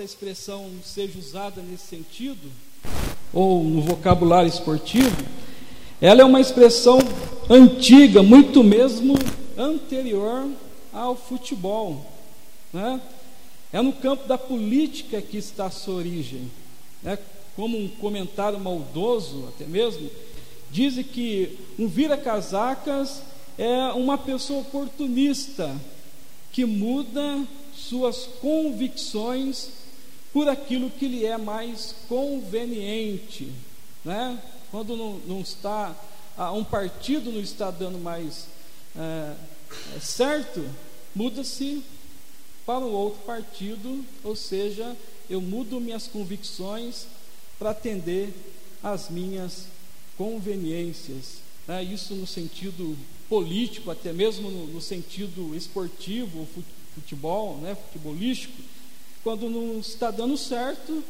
a expressão seja usada nesse sentido, ou no vocabulário esportivo, ela é uma expressão antiga, muito mesmo anterior ao futebol. Né? É no campo da política que está a sua origem. Né? Como um comentário maldoso, até mesmo, dizem que um vira-casacas é uma pessoa oportunista que muda suas convicções por aquilo que lhe é mais conveniente. Né? Quando não, não está, um partido não está dando mais é, certo, muda-se para o outro partido, ou seja, eu mudo minhas convicções para atender às minhas conveniências. Né? Isso no sentido político, até mesmo no, no sentido esportivo, futebol, né? futebolístico. Quando não está dando certo,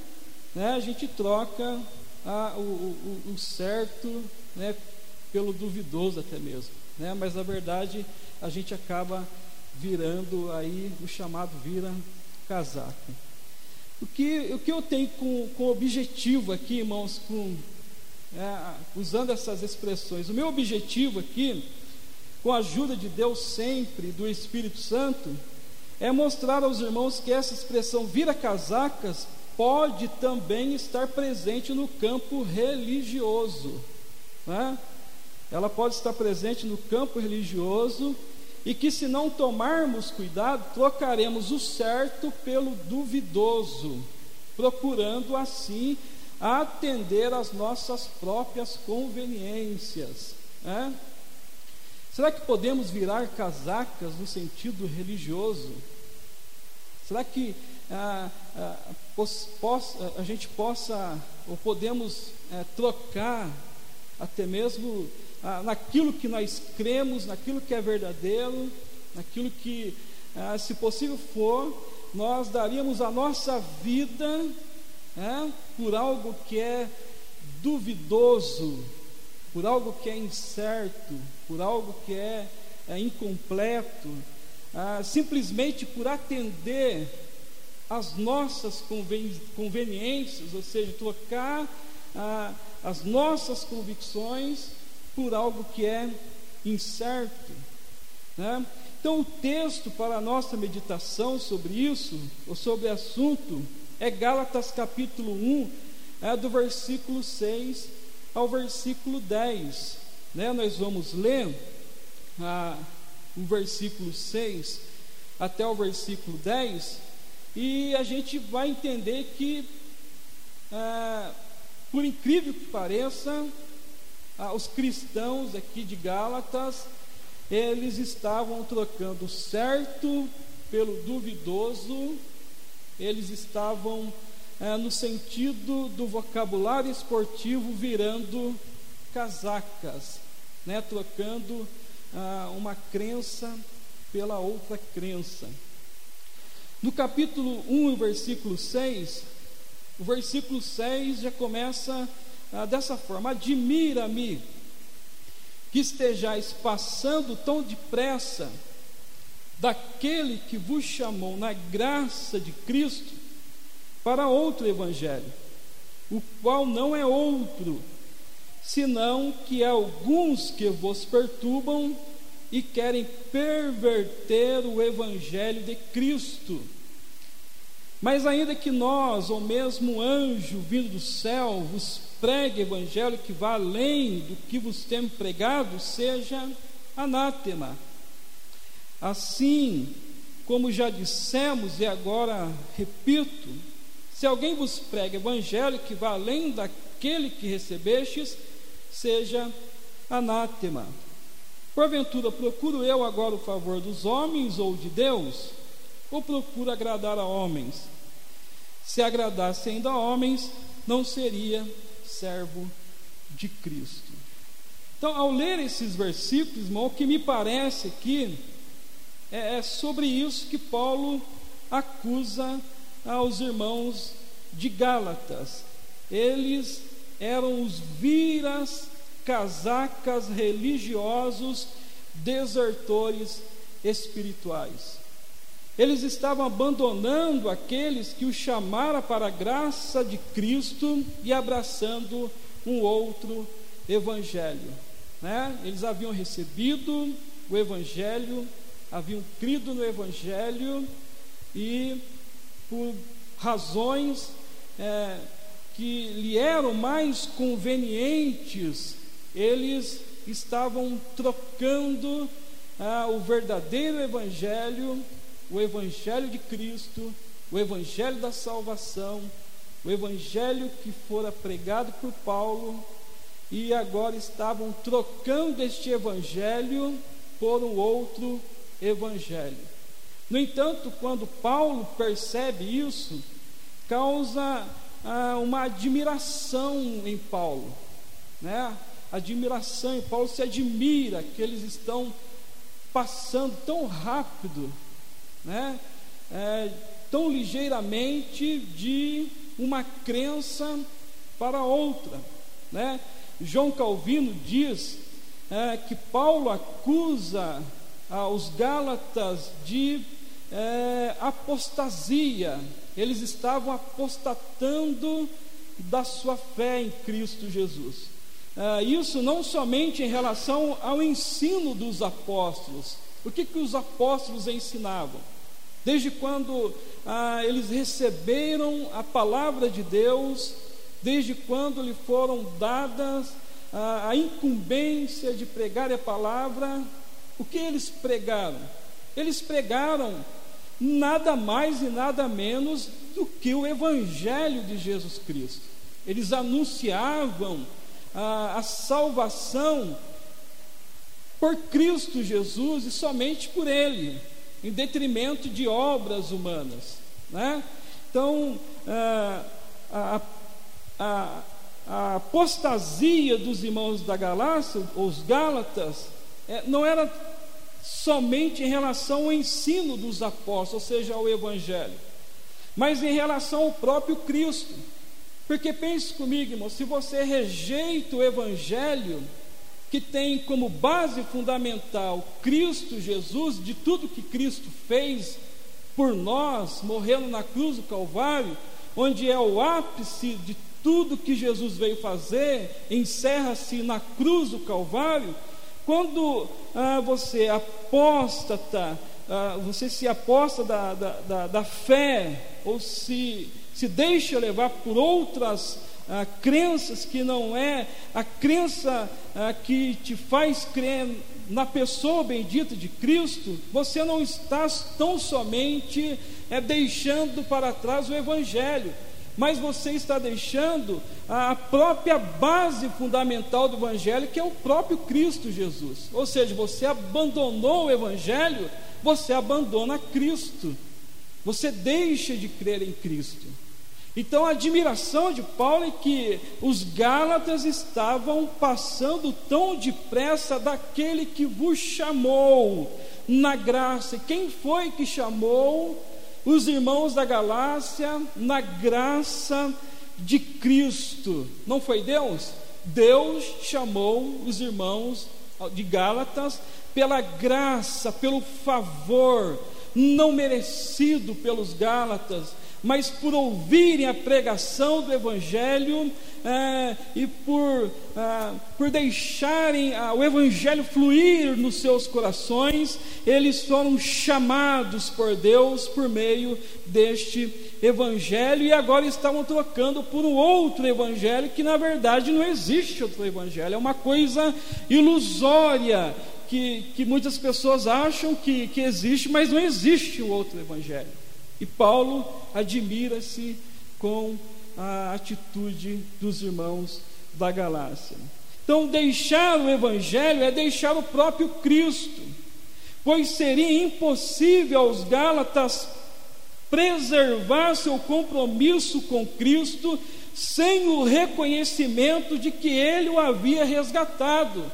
né? a gente troca a, o, o, o certo né? pelo duvidoso até mesmo. Né? Mas na verdade a gente acaba virando aí o chamado vira casaco. O que, o que eu tenho com, com objetivo aqui, irmãos, com, é, usando essas expressões, o meu objetivo aqui, com a ajuda de Deus sempre, do Espírito Santo, é mostrar aos irmãos que essa expressão vira casacas pode também estar presente no campo religioso. Né? Ela pode estar presente no campo religioso e que, se não tomarmos cuidado, trocaremos o certo pelo duvidoso, procurando assim atender às nossas próprias conveniências. Né? Será que podemos virar casacas no sentido religioso? Será que ah, ah, possa, a gente possa, ou podemos eh, trocar até mesmo ah, naquilo que nós cremos, naquilo que é verdadeiro, naquilo que, ah, se possível for, nós daríamos a nossa vida é, por algo que é duvidoso, por algo que é incerto, por algo que é, é incompleto, ah, simplesmente por atender às nossas conveniências, ou seja, trocar ah, as nossas convicções por algo que é incerto. Né? Então, o texto para a nossa meditação sobre isso, ou sobre o assunto, é Gálatas capítulo 1, é, do versículo 6 ao versículo 10. Né? Nós vamos ler ah, o versículo 6 até o versículo 10, e a gente vai entender que, ah, por incrível que pareça, ah, os cristãos aqui de Gálatas, eles estavam trocando certo pelo duvidoso, eles estavam é, no sentido do vocabulário esportivo virando casacas, né, trocando ah, uma crença pela outra crença. No capítulo 1, versículo 6, o versículo 6 já começa ah, dessa forma: Admira-me que estejais passando tão depressa daquele que vos chamou na graça de Cristo para outro evangelho, o qual não é outro, senão que alguns que vos perturbam e querem perverter o evangelho de Cristo. Mas ainda que nós, ou mesmo anjo vindo do céu, vos pregue evangelho que vá além do que vos temos pregado, seja anátema. Assim, como já dissemos e agora repito, se alguém vos prega evangelho que vá além daquele que recebestes, seja anátema. Porventura, procuro eu agora o favor dos homens ou de Deus? Ou procuro agradar a homens? Se agradasse ainda a homens, não seria servo de Cristo. Então, ao ler esses versículos, irmão, o que me parece aqui é, é sobre isso que Paulo acusa aos irmãos de Gálatas. Eles eram os viras casacas religiosos desertores espirituais. eles estavam abandonando aqueles que o chamaram para a graça de Cristo e abraçando um outro evangelho. Né? Eles haviam recebido o evangelho, haviam crido no evangelho e por razões é, que lhe eram mais convenientes, eles estavam trocando ah, o verdadeiro evangelho o Evangelho de Cristo, o Evangelho da salvação, o Evangelho que fora pregado por Paulo, e agora estavam trocando este Evangelho por um outro Evangelho. No entanto, quando Paulo percebe isso, causa ah, uma admiração em Paulo, né? Admiração, e Paulo se admira que eles estão passando tão rápido né, é, tão ligeiramente de uma crença para outra. Né? João Calvino diz é, que Paulo acusa os Gálatas de é, apostasia, eles estavam apostatando da sua fé em Cristo Jesus. É, isso não somente em relação ao ensino dos apóstolos, o que, que os apóstolos ensinavam? Desde quando ah, eles receberam a palavra de Deus, desde quando lhe foram dadas ah, a incumbência de pregar a palavra, o que eles pregaram? Eles pregaram nada mais e nada menos do que o Evangelho de Jesus Cristo. Eles anunciavam ah, a salvação por Cristo Jesus e somente por Ele, em detrimento de obras humanas. Né? Então, a, a, a, a apostasia dos irmãos da Galácia, os Gálatas, é, não era somente em relação ao ensino dos apóstolos, ou seja, ao Evangelho, mas em relação ao próprio Cristo. Porque pense comigo, irmão, se você rejeita o Evangelho, que tem como base fundamental Cristo Jesus, de tudo que Cristo fez por nós, morrendo na cruz do Calvário, onde é o ápice de tudo que Jesus veio fazer, encerra-se na cruz do Calvário. Quando ah, você apóstata, ah, você se aposta da, da, da, da fé, ou se, se deixa levar por outras ah, crenças que não é a crença ah, que te faz crer na pessoa bendita de Cristo, você não está tão somente é, deixando para trás o Evangelho, mas você está deixando a própria base fundamental do Evangelho, que é o próprio Cristo Jesus. Ou seja, você abandonou o Evangelho, você abandona Cristo, você deixa de crer em Cristo. Então a admiração de Paulo é que os Gálatas estavam passando tão depressa daquele que vos chamou na graça. Quem foi que chamou os irmãos da Galácia na graça de Cristo? Não foi Deus? Deus chamou os irmãos de Gálatas pela graça, pelo favor não merecido pelos Gálatas mas por ouvirem a pregação do Evangelho é, e por, é, por deixarem a, o Evangelho fluir nos seus corações, eles foram chamados por Deus por meio deste Evangelho e agora estavam trocando por um outro Evangelho que na verdade não existe outro Evangelho, é uma coisa ilusória. Que, que muitas pessoas acham que, que existe, mas não existe um outro Evangelho. E Paulo admira-se com a atitude dos irmãos da Galácia. Então, deixar o Evangelho é deixar o próprio Cristo, pois seria impossível aos Gálatas preservar seu compromisso com Cristo sem o reconhecimento de que ele o havia resgatado.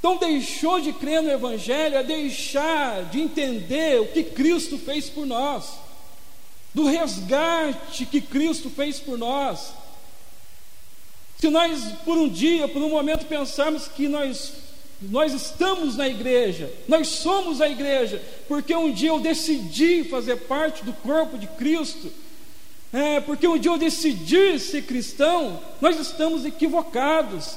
Então, deixou de crer no Evangelho é deixar de entender o que Cristo fez por nós, do resgate que Cristo fez por nós. Se nós, por um dia, por um momento, pensarmos que nós Nós estamos na igreja, nós somos a igreja, porque um dia eu decidi fazer parte do corpo de Cristo, é, porque um dia eu decidi ser cristão, nós estamos equivocados.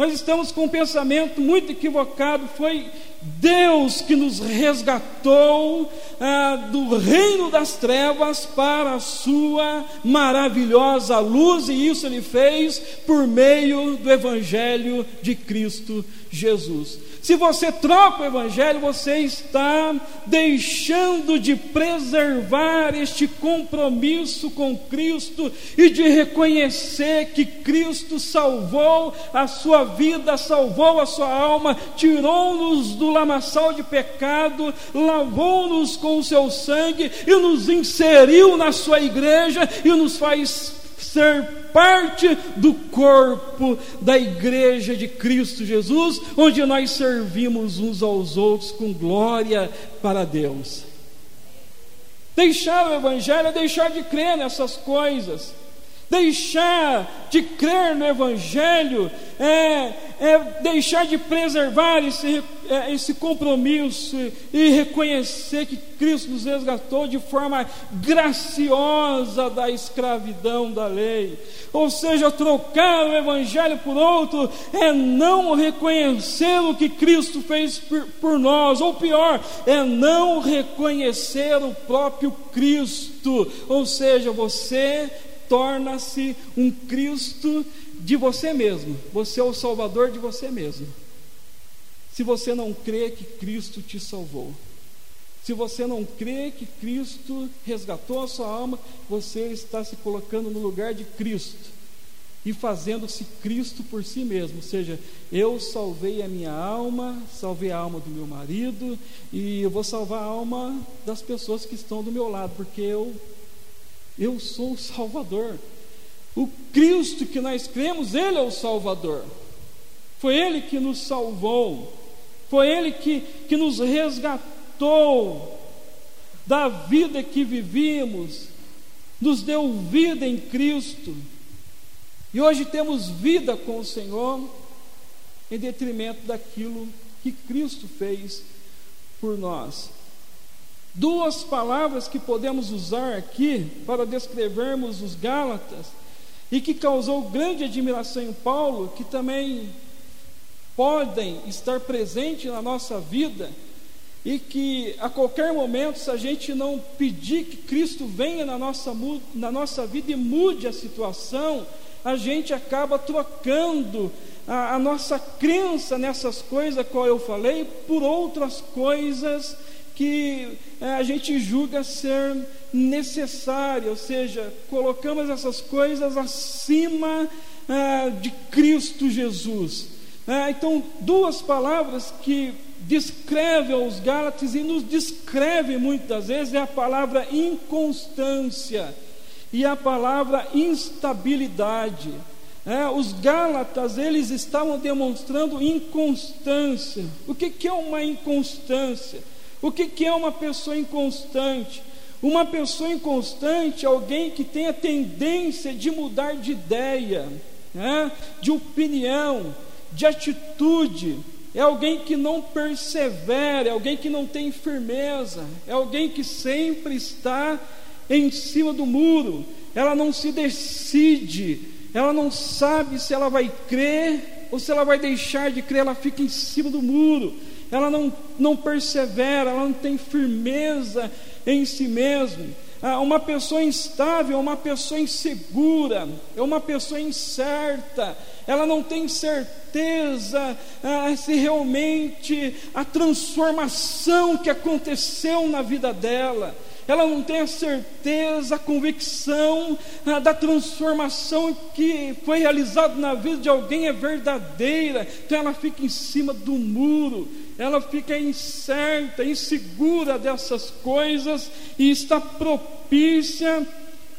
Nós estamos com um pensamento muito equivocado. Foi Deus que nos resgatou ah, do reino das trevas para a sua maravilhosa luz, e isso Ele fez por meio do Evangelho de Cristo Jesus. Se você troca o Evangelho, você está deixando de preservar este compromisso com Cristo e de reconhecer que Cristo salvou a sua vida, salvou a sua alma, tirou-nos do lamaçal de pecado, lavou-nos com o seu sangue e nos inseriu na sua igreja e nos faz ser parte do corpo da igreja de Cristo Jesus, onde nós servimos uns aos outros com glória para Deus. Deixar o Evangelho é deixar de crer nessas coisas. Deixar de crer no Evangelho é, é deixar de preservar esse, é, esse compromisso e reconhecer que Cristo nos resgatou de forma graciosa da escravidão da lei. Ou seja, trocar o Evangelho por outro é não reconhecer o que Cristo fez por, por nós, ou pior, é não reconhecer o próprio Cristo. Ou seja, você torna-se um Cristo de você mesmo. Você é o salvador de você mesmo. Se você não crê que Cristo te salvou, se você não crê que Cristo resgatou a sua alma, você está se colocando no lugar de Cristo e fazendo-se Cristo por si mesmo. Ou seja, eu salvei a minha alma, salvei a alma do meu marido e eu vou salvar a alma das pessoas que estão do meu lado, porque eu eu sou o Salvador. O Cristo que nós cremos, Ele é o Salvador. Foi Ele que nos salvou. Foi Ele que, que nos resgatou da vida que vivíamos, nos deu vida em Cristo. E hoje temos vida com o Senhor, em detrimento daquilo que Cristo fez por nós. Duas palavras que podemos usar aqui para descrevermos os Gálatas e que causou grande admiração em Paulo, que também podem estar presentes na nossa vida e que a qualquer momento, se a gente não pedir que Cristo venha na nossa, na nossa vida e mude a situação, a gente acaba trocando a, a nossa crença nessas coisas, qual eu falei, por outras coisas que é, a gente julga ser necessária, ou seja, colocamos essas coisas acima é, de Cristo Jesus. É, então, duas palavras que descrevem os Gálatas e nos descrevem muitas vezes é a palavra inconstância e a palavra instabilidade. É, os Gálatas eles estavam demonstrando inconstância. O que, que é uma inconstância? O que, que é uma pessoa inconstante? Uma pessoa inconstante é alguém que tem a tendência de mudar de ideia, né? de opinião, de atitude. É alguém que não persevera, é alguém que não tem firmeza, é alguém que sempre está em cima do muro, ela não se decide, ela não sabe se ela vai crer ou se ela vai deixar de crer, ela fica em cima do muro ela não, não persevera, ela não tem firmeza em si mesma. Ah, uma pessoa instável é uma pessoa insegura, é uma pessoa incerta, ela não tem certeza ah, se realmente a transformação que aconteceu na vida dela, ela não tem a certeza, a convicção ah, da transformação que foi realizada na vida de alguém é verdadeira, então ela fica em cima do muro, ela fica incerta, insegura dessas coisas e está propícia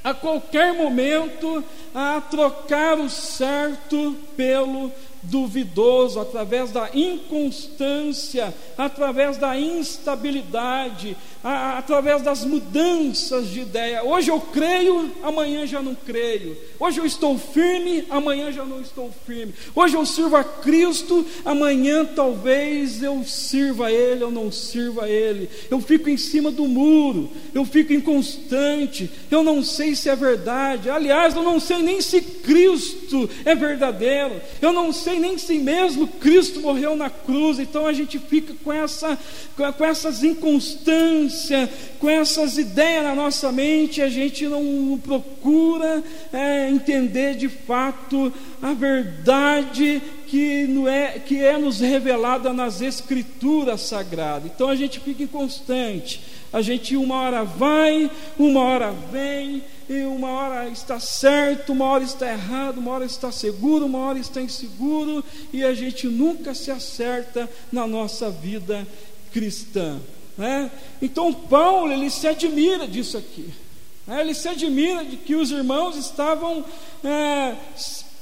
a qualquer momento a trocar o certo pelo duvidoso, através da inconstância, através da instabilidade, a, através das mudanças de ideia. Hoje eu creio, amanhã já não creio. Hoje eu estou firme, amanhã já não estou firme. Hoje eu sirvo a Cristo, amanhã talvez eu sirva a Ele ou não sirva a Ele. Eu fico em cima do muro, eu fico inconstante, eu não sei se é verdade. Aliás, eu não sei nem se Cristo é verdadeiro, eu não sei nem se mesmo Cristo morreu na cruz. Então a gente fica com, essa, com essas inconstâncias, com essas ideias na nossa mente, a gente não procura é, entender de fato a verdade que, é, que é nos revelada nas Escrituras Sagradas. Então a gente fica inconstante, a gente uma hora vai, uma hora vem, e uma hora está certo, uma hora está errado, uma hora está seguro, uma hora está inseguro, e a gente nunca se acerta na nossa vida cristã. Né? Então Paulo ele se admira disso aqui. Né? Ele se admira de que os irmãos estavam é,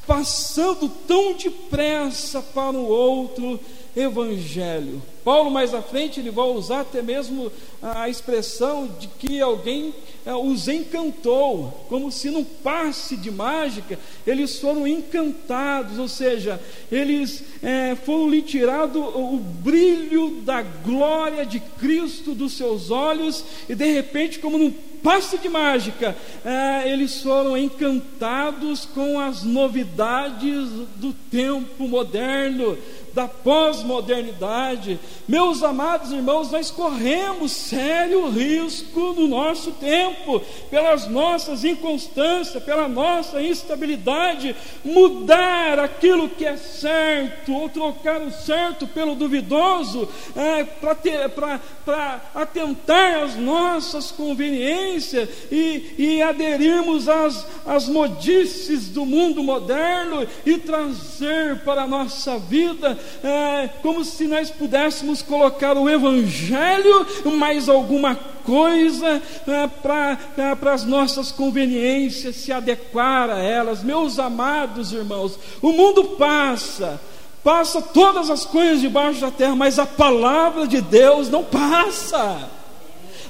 passando tão depressa para o outro evangelho. Paulo, mais à frente, ele vai usar até mesmo a expressão de que alguém é, os encantou, como se num passe de mágica eles foram encantados, ou seja, eles é, foram lhe tirado o brilho da glória de Cristo dos seus olhos, e de repente, como num passe de mágica, é, eles foram encantados com as novidades do tempo moderno da pós-modernidade. Meus amados irmãos, nós corremos sério risco no nosso tempo, pelas nossas inconstâncias, pela nossa instabilidade, mudar aquilo que é certo, ou trocar o certo pelo duvidoso, é, para atentar às nossas conveniências e, e aderirmos às, às modices do mundo moderno e trazer para a nossa vida é, como se nós pudéssemos colocar o Evangelho mais alguma coisa é, para é, as nossas conveniências, se adequar a elas. Meus amados irmãos, o mundo passa, passa todas as coisas debaixo da terra, mas a palavra de Deus não passa.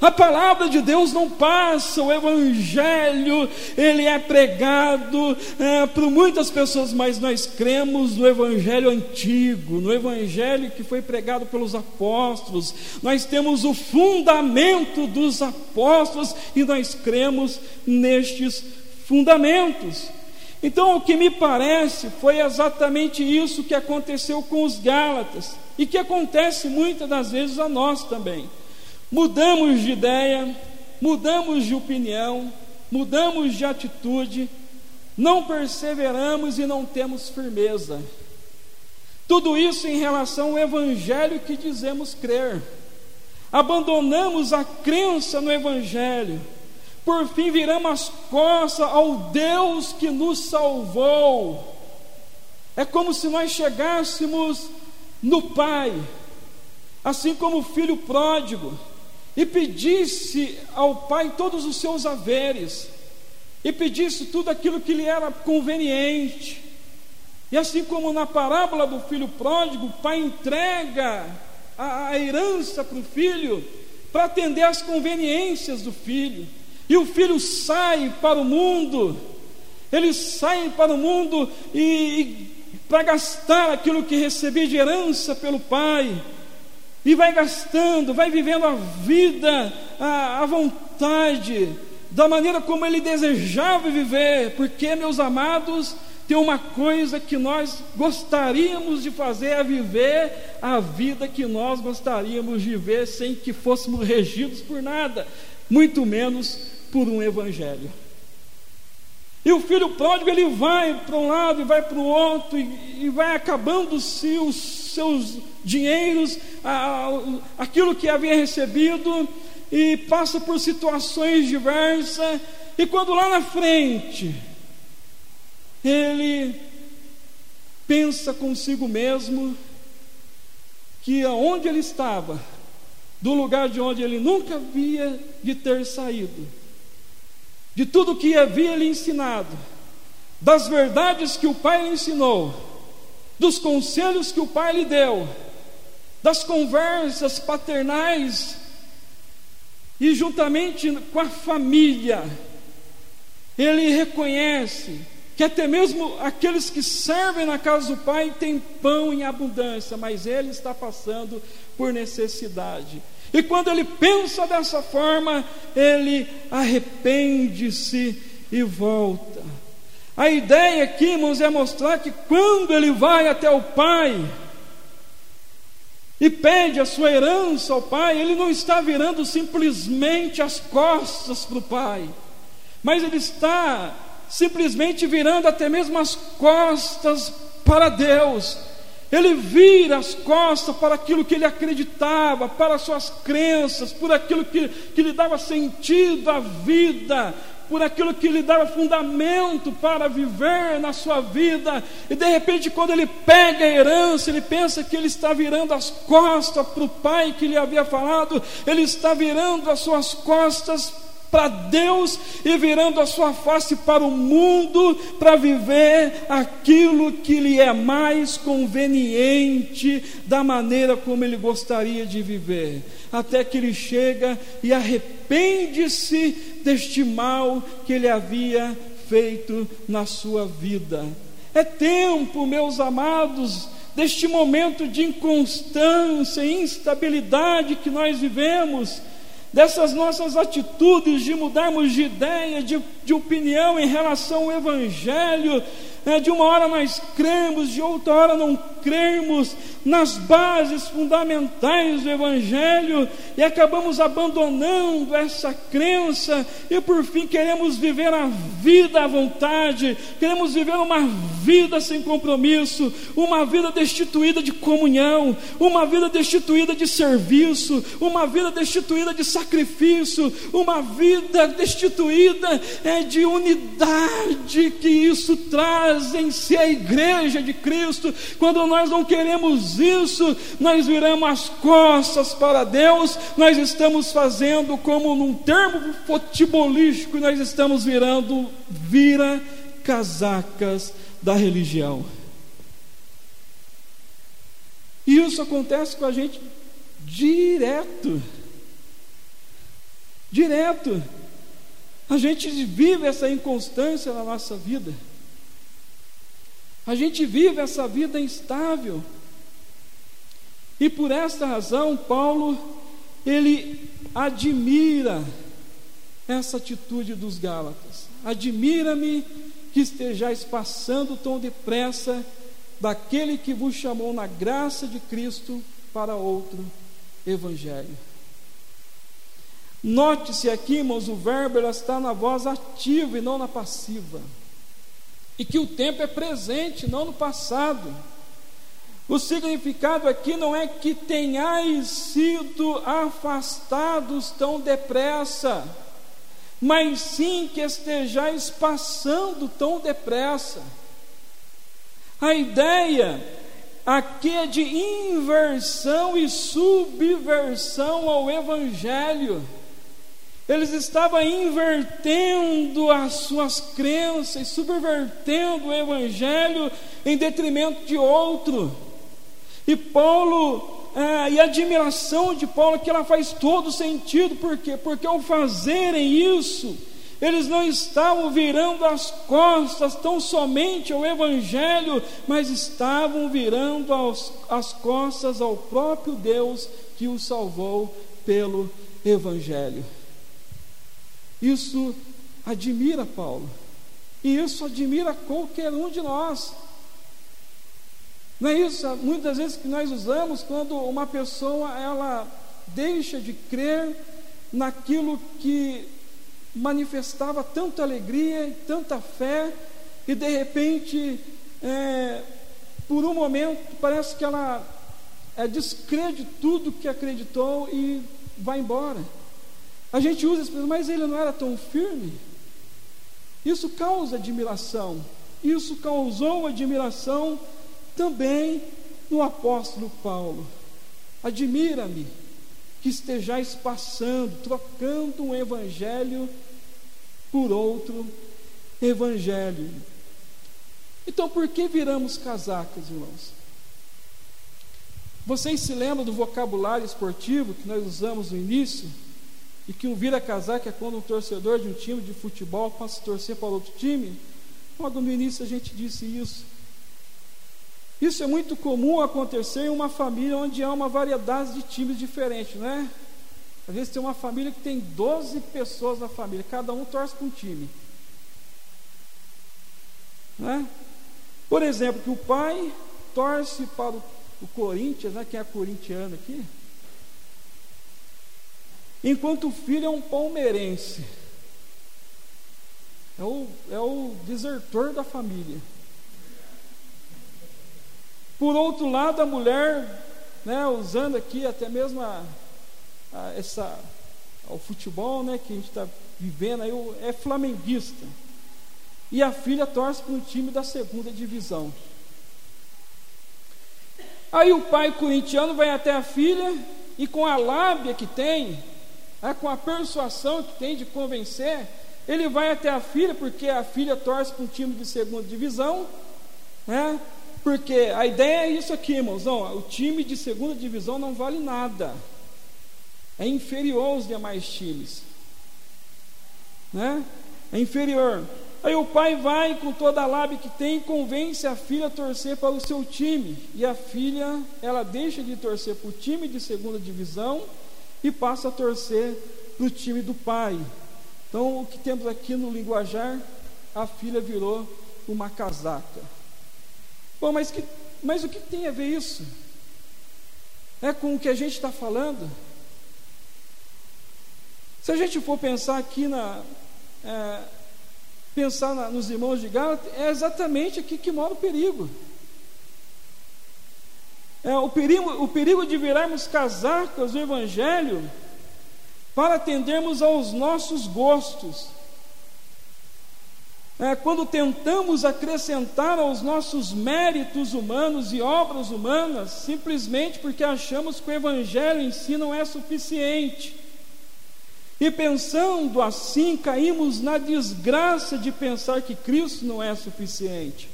A palavra de Deus não passa, o Evangelho, ele é pregado é, por muitas pessoas, mas nós cremos no Evangelho antigo, no Evangelho que foi pregado pelos apóstolos. Nós temos o fundamento dos apóstolos e nós cremos nestes fundamentos. Então, o que me parece foi exatamente isso que aconteceu com os Gálatas e que acontece muitas das vezes a nós também. Mudamos de ideia, mudamos de opinião, mudamos de atitude, não perseveramos e não temos firmeza. Tudo isso em relação ao Evangelho que dizemos crer. Abandonamos a crença no Evangelho. Por fim, viramos as costas ao Deus que nos salvou. É como se nós chegássemos no Pai, assim como o filho pródigo e pedisse ao pai todos os seus haveres, e pedisse tudo aquilo que lhe era conveniente. E assim como na parábola do filho pródigo, o pai entrega a, a herança para o filho para atender às conveniências do filho. E o filho sai para o mundo, ele sai para o mundo e, e para gastar aquilo que recebia de herança pelo pai e vai gastando, vai vivendo a vida à, à vontade, da maneira como ele desejava viver, porque, meus amados, tem uma coisa que nós gostaríamos de fazer é viver a vida que nós gostaríamos de viver sem que fôssemos regidos por nada, muito menos por um evangelho. E o filho pródigo ele vai para um lado e vai para o outro e, e vai acabando-se os seus dinheiros, aquilo que havia recebido, e passa por situações diversas, e quando lá na frente ele pensa consigo mesmo que aonde ele estava, do lugar de onde ele nunca havia de ter saído, de tudo que havia lhe ensinado, das verdades que o Pai lhe ensinou, dos conselhos que o pai lhe deu, das conversas paternais e juntamente com a família, ele reconhece que até mesmo aqueles que servem na casa do pai têm pão em abundância, mas ele está passando por necessidade. E quando ele pensa dessa forma, ele arrepende-se e volta. A ideia aqui, irmãos, é mostrar que quando ele vai até o pai e pede a sua herança ao pai, ele não está virando simplesmente as costas para o pai, mas ele está simplesmente virando até mesmo as costas para Deus. Ele vira as costas para aquilo que ele acreditava, para as suas crenças, por aquilo que, que lhe dava sentido à vida, por aquilo que lhe dava fundamento para viver na sua vida, e de repente, quando ele pega a herança, ele pensa que ele está virando as costas para o pai que lhe havia falado, ele está virando as suas costas para Deus e virando a sua face para o mundo para viver aquilo que lhe é mais conveniente da maneira como ele gostaria de viver, até que ele chega e arrepende-se deste mal que ele havia feito na sua vida. É tempo, meus amados, deste momento de inconstância e instabilidade que nós vivemos dessas nossas atitudes de mudarmos de ideia, de, de opinião em relação ao Evangelho, é, de uma hora nós cremos, de outra hora não cremos nas bases fundamentais do Evangelho e acabamos abandonando essa crença e por fim queremos viver a vida à vontade, queremos viver uma vida sem compromisso, uma vida destituída de comunhão, uma vida destituída de serviço, uma vida destituída de sacrifício, uma vida destituída é, de unidade que isso traz em si a igreja de Cristo. Quando nós não queremos isso, nós viramos as costas para Deus, nós estamos fazendo como num termo futebolístico, nós estamos virando vira casacas da religião. E isso acontece com a gente direto. Direto. A gente vive essa inconstância na nossa vida. A gente vive essa vida instável. E por esta razão, Paulo, ele admira essa atitude dos Gálatas. Admira-me que estejais passando tão depressa daquele que vos chamou na graça de Cristo para outro evangelho. Note-se aqui, irmãos, o verbo está na voz ativa e não na passiva e que o tempo é presente, não no passado. O significado aqui não é que tenhais sido afastados tão depressa, mas sim que estejais passando tão depressa. A ideia aqui é de inversão e subversão ao Evangelho. Eles estavam invertendo as suas crenças, subvertendo o Evangelho em detrimento de outro. E Paulo, é, e a admiração de Paulo, que ela faz todo sentido, por quê? Porque ao fazerem isso, eles não estavam virando as costas tão somente ao Evangelho, mas estavam virando as, as costas ao próprio Deus que os salvou pelo Evangelho. Isso admira Paulo. E isso admira qualquer um de nós. Não é isso muitas vezes que nós usamos quando uma pessoa ela deixa de crer naquilo que manifestava tanta alegria, tanta fé, e de repente, é, por um momento, parece que ela é, descrede tudo que acreditou e vai embora. A gente usa esse mas ele não era tão firme. Isso causa admiração. Isso causou admiração também no apóstolo Paulo. Admira-me que estejais passando, trocando um evangelho por outro evangelho. Então, por que viramos casacas, irmãos? Vocês se lembram do vocabulário esportivo que nós usamos no início? E que um vira-casaca é quando um torcedor de um time de futebol passa a torcer para outro time? Logo no início a gente disse isso. Isso é muito comum acontecer em uma família onde há uma variedade de times diferentes, né? Às vezes tem uma família que tem 12 pessoas na família, cada um torce para um time. Né? Por exemplo, que o pai torce para o, o Corinthians, né? quem é corintiano aqui? Enquanto o filho é um palmeirense. É o, é o desertor da família. Por outro lado, a mulher, né, usando aqui até mesmo a, a, essa, o futebol né, que a gente está vivendo, aí, é flamenguista. E a filha torce para um time da segunda divisão. Aí o pai corintiano vai até a filha e com a lábia que tem, né, com a persuasão que tem de convencer, ele vai até a filha, porque a filha torce para um time de segunda divisão, né? Porque a ideia é isso aqui, irmãos. Não, o time de segunda divisão não vale nada. É inferior aos demais times. Né? É inferior. Aí o pai vai com toda a lábia que tem convence a filha a torcer para o seu time. E a filha, ela deixa de torcer para o time de segunda divisão e passa a torcer para o time do pai. Então, o que temos aqui no linguajar, a filha virou uma casaca. Bom, mas, que, mas o que tem a ver isso? É com o que a gente está falando? Se a gente for pensar aqui na. É, pensar na, nos irmãos de Gálatas, é exatamente aqui que mora o perigo. É, o, perigo o perigo de virarmos casacas do Evangelho para atendermos aos nossos gostos é, quando tentamos acrescentar aos nossos méritos humanos e obras humanas, simplesmente porque achamos que o Evangelho em si não é suficiente. E pensando assim, caímos na desgraça de pensar que Cristo não é suficiente.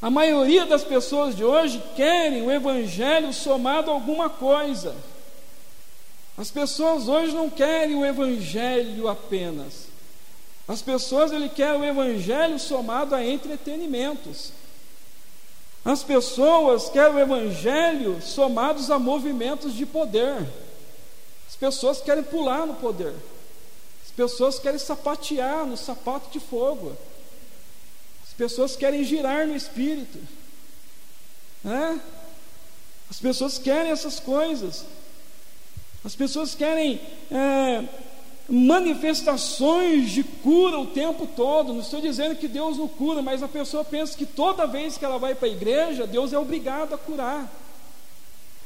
A maioria das pessoas de hoje querem o Evangelho somado a alguma coisa. As pessoas hoje não querem o Evangelho apenas. As pessoas ele quer o evangelho somado a entretenimentos. As pessoas querem o evangelho somados a movimentos de poder. As pessoas querem pular no poder. As pessoas querem sapatear no sapato de fogo. As pessoas querem girar no espírito. Né? As pessoas querem essas coisas. As pessoas querem é, manifestações de cura o tempo todo. Não estou dizendo que Deus não cura, mas a pessoa pensa que toda vez que ela vai para a igreja, Deus é obrigado a curar.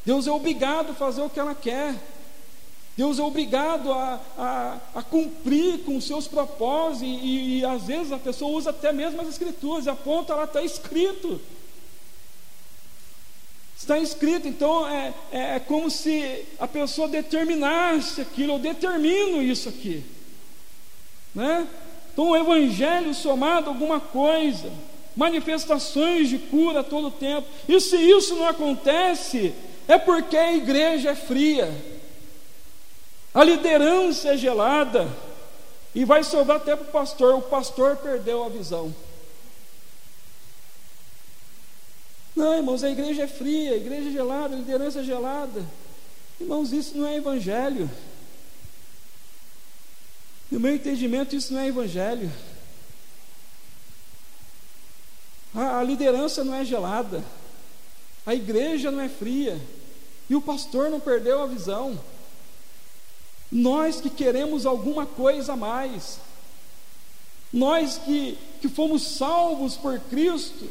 Deus é obrigado a fazer o que ela quer. Deus é obrigado a, a, a cumprir com os seus propósitos, e, e, às vezes a pessoa usa até mesmo as escrituras, e aponta lá, está escrito. Está escrito, então é, é, é, como se a pessoa determinasse aquilo, eu determino isso aqui. Né? Então o Evangelho somado a alguma coisa, manifestações de cura a todo tempo. E se isso não acontece, é porque a igreja é fria, a liderança é gelada, e vai sobrar até para o pastor, o pastor perdeu a visão. Não, irmãos, a igreja é fria, a igreja é gelada, a liderança é gelada. Irmãos, isso não é evangelho. No meu entendimento, isso não é evangelho. A, a liderança não é gelada, a igreja não é fria, e o pastor não perdeu a visão. Nós que queremos alguma coisa a mais, nós que, que fomos salvos por Cristo,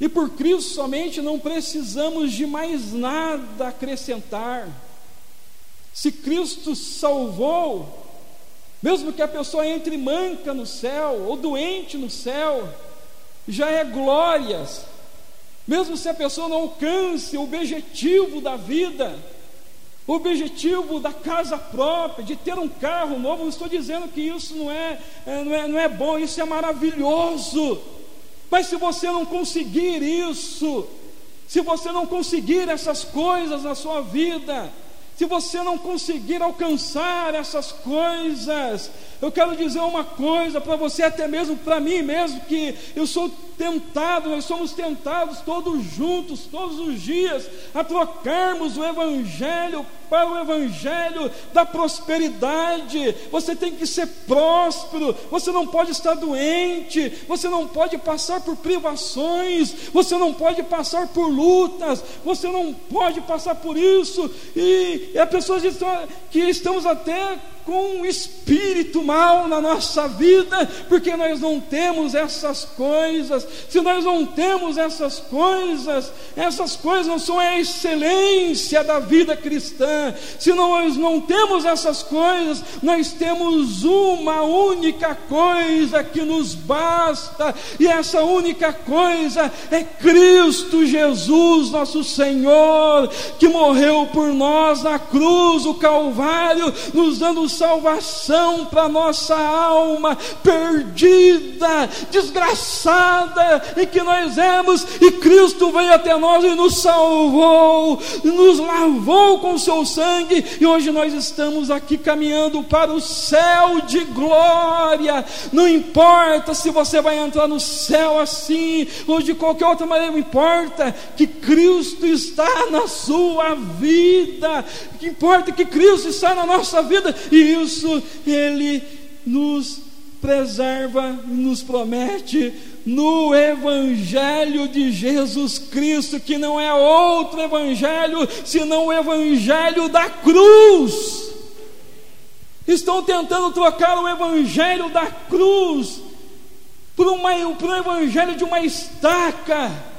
e por Cristo somente não precisamos de mais nada acrescentar. Se Cristo salvou, mesmo que a pessoa entre manca no céu ou doente no céu, já é glórias. Mesmo se a pessoa não alcance o objetivo da vida, o objetivo da casa própria, de ter um carro novo, não estou dizendo que isso não é, é, não é, não é bom, isso é maravilhoso. Mas se você não conseguir isso, se você não conseguir essas coisas na sua vida, se você não conseguir alcançar essas coisas, eu quero dizer uma coisa para você, até mesmo para mim mesmo, que eu sou tentado, nós somos tentados todos juntos, todos os dias, a trocarmos o Evangelho para o Evangelho da prosperidade. Você tem que ser próspero, você não pode estar doente, você não pode passar por privações, você não pode passar por lutas, você não pode passar por isso. E, as pessoas dizem que estamos até com um espírito mal na nossa vida, porque nós não temos essas coisas. Se nós não temos essas coisas, essas coisas não são a excelência da vida cristã. Se nós não temos essas coisas, nós temos uma única coisa que nos basta, e essa única coisa é Cristo Jesus, nosso Senhor, que morreu por nós na cruz, o Calvário, nos dando salvação para nossa alma perdida, desgraçada em que nós éramos, e Cristo veio até nós e nos salvou, nos lavou com seu sangue, e hoje nós estamos aqui caminhando para o céu de glória. Não importa se você vai entrar no céu assim, ou de qualquer outra maneira, não importa que Cristo está na sua vida, o que importa é que Cristo está na nossa vida, e isso Ele nos preserva, nos promete no Evangelho de Jesus Cristo, que não é outro Evangelho senão o Evangelho da cruz. Estão tentando trocar o Evangelho da cruz por, uma, por um Evangelho de uma estaca.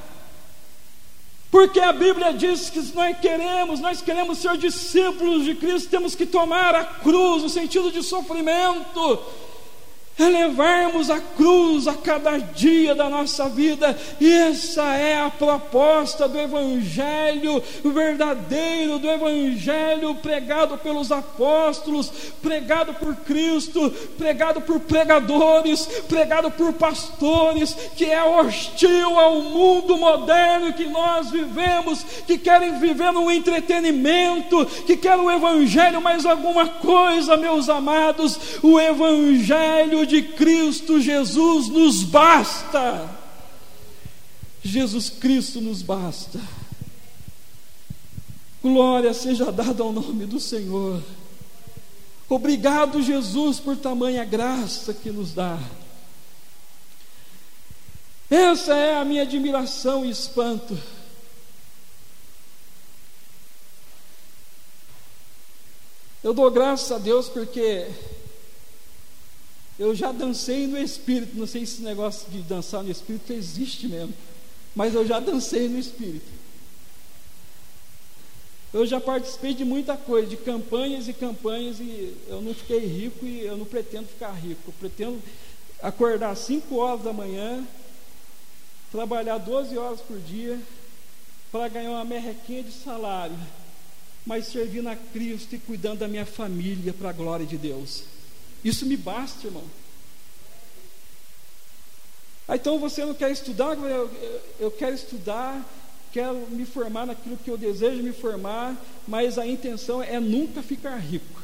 Porque a Bíblia diz que nós queremos, nós queremos ser discípulos de Cristo, temos que tomar a cruz, no sentido de sofrimento é levarmos a cruz a cada dia da nossa vida. Essa é a proposta do Evangelho verdadeiro, do Evangelho pregado pelos apóstolos, pregado por Cristo, pregado por pregadores, pregado por pastores, que é hostil ao mundo moderno que nós vivemos, que querem viver no entretenimento, que querem o Evangelho mais alguma coisa, meus amados, o Evangelho de Cristo Jesus nos basta. Jesus Cristo nos basta. Glória seja dada ao nome do Senhor. Obrigado, Jesus, por tamanha graça que nos dá. Essa é a minha admiração e espanto. Eu dou graças a Deus porque eu já dancei no espírito, não sei se esse negócio de dançar no espírito existe mesmo, mas eu já dancei no espírito. Eu já participei de muita coisa, de campanhas e campanhas, e eu não fiquei rico e eu não pretendo ficar rico. Eu pretendo acordar às 5 horas da manhã, trabalhar 12 horas por dia, para ganhar uma merrequinha de salário, mas servindo a Cristo e cuidando da minha família para a glória de Deus. Isso me basta, irmão. Ah, então você não quer estudar? Eu, eu quero estudar, quero me formar naquilo que eu desejo me formar, mas a intenção é nunca ficar rico.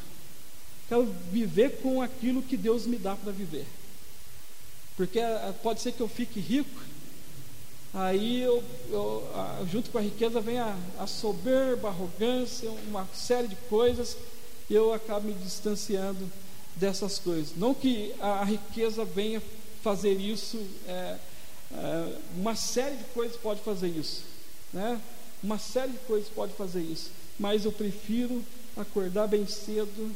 Quero viver com aquilo que Deus me dá para viver. Porque ah, pode ser que eu fique rico, aí eu, eu, junto com a riqueza vem a, a soberba, a arrogância, uma série de coisas, e eu acabo me distanciando dessas coisas. Não que a riqueza venha fazer isso, é, é, uma série de coisas pode fazer isso, né? Uma série de coisas pode fazer isso, mas eu prefiro acordar bem cedo,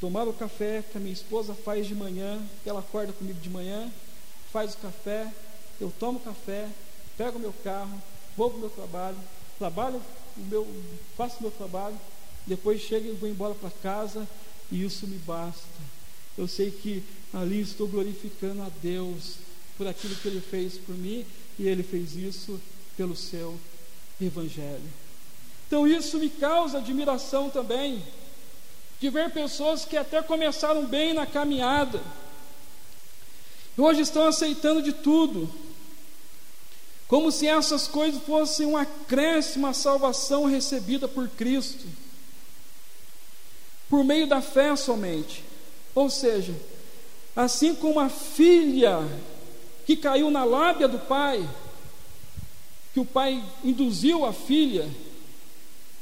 tomar o café que a minha esposa faz de manhã, ela acorda comigo de manhã, faz o café, eu tomo café, pego o meu carro, vou para o meu trabalho, trabalho o meu, faço o meu trabalho, depois chego e vou embora para casa, e isso me basta. Eu sei que ali estou glorificando a Deus por aquilo que Ele fez por mim e Ele fez isso pelo seu Evangelho. Então isso me causa admiração também, de ver pessoas que até começaram bem na caminhada, hoje estão aceitando de tudo, como se essas coisas fossem um acréscimo à salvação recebida por Cristo, por meio da fé somente. Ou seja, assim como a filha que caiu na lábia do pai, que o pai induziu a filha,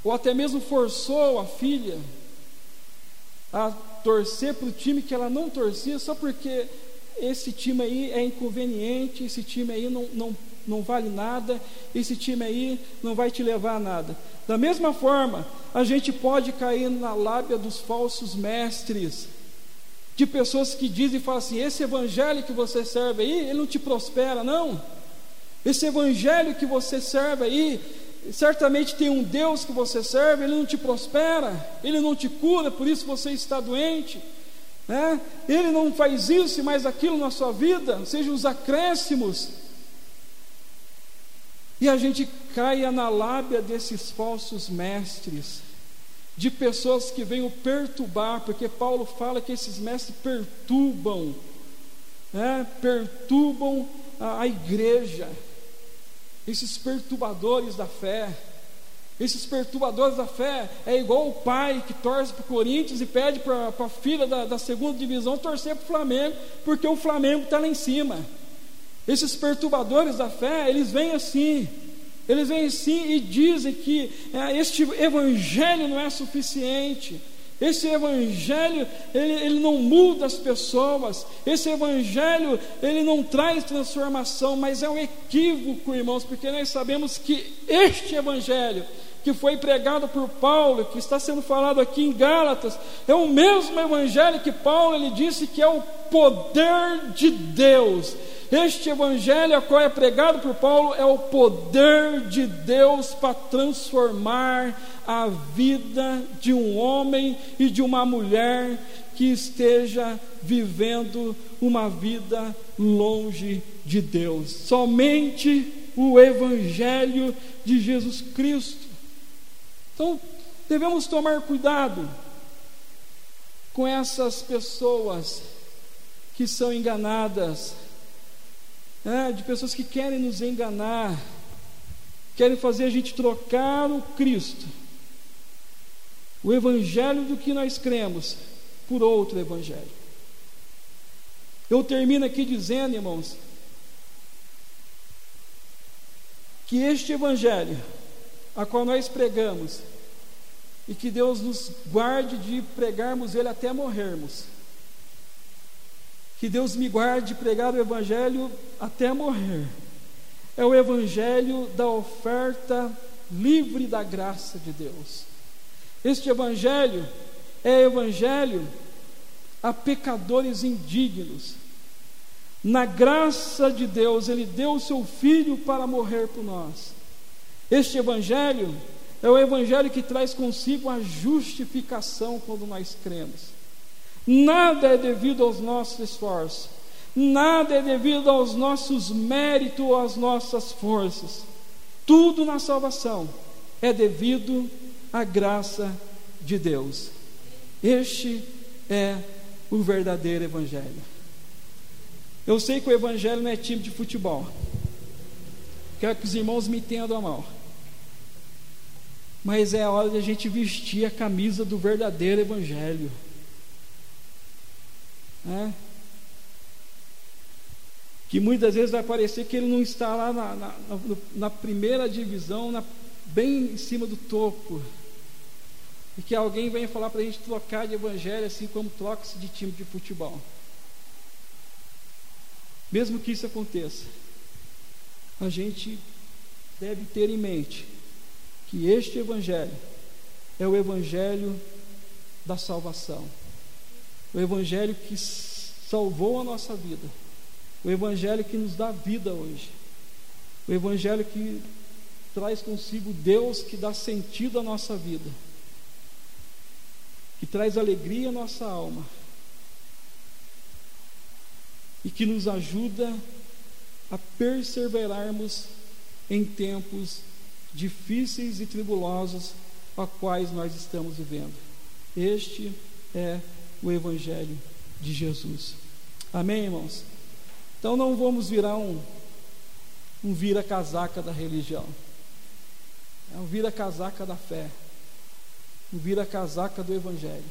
ou até mesmo forçou a filha a torcer para o time que ela não torcia, só porque esse time aí é inconveniente, esse time aí não, não, não vale nada, esse time aí não vai te levar a nada. Da mesma forma, a gente pode cair na lábia dos falsos mestres, de pessoas que dizem e falam assim: esse evangelho que você serve aí, ele não te prospera, não. Esse evangelho que você serve aí, certamente tem um Deus que você serve, ele não te prospera, ele não te cura, por isso você está doente. Né? Ele não faz isso e mais aquilo na sua vida, sejam os acréscimos. E a gente caia na lábia desses falsos mestres, de pessoas que venham perturbar, porque Paulo fala que esses mestres perturbam, né? perturbam a, a igreja, esses perturbadores da fé. Esses perturbadores da fé é igual o pai que torce para o Corinthians e pede para a filha da, da segunda divisão torcer para o Flamengo, porque o Flamengo está lá em cima. Esses perturbadores da fé, eles vêm assim, eles vêm assim e dizem que é, este evangelho não é suficiente. Esse evangelho, ele, ele não muda as pessoas. Esse evangelho, ele não traz transformação, mas é um equívoco, irmãos, porque nós sabemos que este evangelho que foi pregado por Paulo, que está sendo falado aqui em Gálatas, é o mesmo evangelho que Paulo ele disse que é o poder de Deus. Este evangelho a qual é pregado por Paulo é o poder de Deus para transformar a vida de um homem e de uma mulher que esteja vivendo uma vida longe de Deus. Somente o evangelho de Jesus Cristo. Então, devemos tomar cuidado com essas pessoas que são enganadas, né, de pessoas que querem nos enganar, querem fazer a gente trocar o Cristo, o Evangelho do que nós cremos, por outro Evangelho. Eu termino aqui dizendo, irmãos, que este Evangelho a qual nós pregamos, e que Deus nos guarde de pregarmos ele até morrermos. Que Deus me guarde de pregar o Evangelho até morrer. É o Evangelho da oferta livre da graça de Deus. Este Evangelho é Evangelho a pecadores indignos. Na graça de Deus, Ele deu o seu Filho para morrer por nós. Este Evangelho é o Evangelho que traz consigo a justificação quando nós cremos. Nada é devido aos nossos esforços, nada é devido aos nossos méritos ou às nossas forças. Tudo na salvação é devido à graça de Deus. Este é o verdadeiro Evangelho. Eu sei que o Evangelho não é time de futebol. Quero que os irmãos me entendam mal mas é a hora de a gente vestir a camisa do verdadeiro Evangelho. É? Que muitas vezes vai parecer que ele não está lá na, na, na primeira divisão, na, bem em cima do topo. E que alguém venha falar para a gente trocar de evangelho assim como troca-se de time de futebol. Mesmo que isso aconteça, a gente deve ter em mente que este Evangelho é o Evangelho da salvação, o Evangelho que salvou a nossa vida, o Evangelho que nos dá vida hoje, o Evangelho que traz consigo Deus que dá sentido à nossa vida, que traz alegria à nossa alma. E que nos ajuda a perseverarmos em tempos difíceis e tribulosos a quais nós estamos vivendo. Este é o Evangelho de Jesus. Amém, irmãos? Então não vamos virar um, um vira-casaca da religião, é um vira-casaca da fé, um vira-casaca do Evangelho.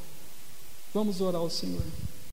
Vamos orar ao Senhor.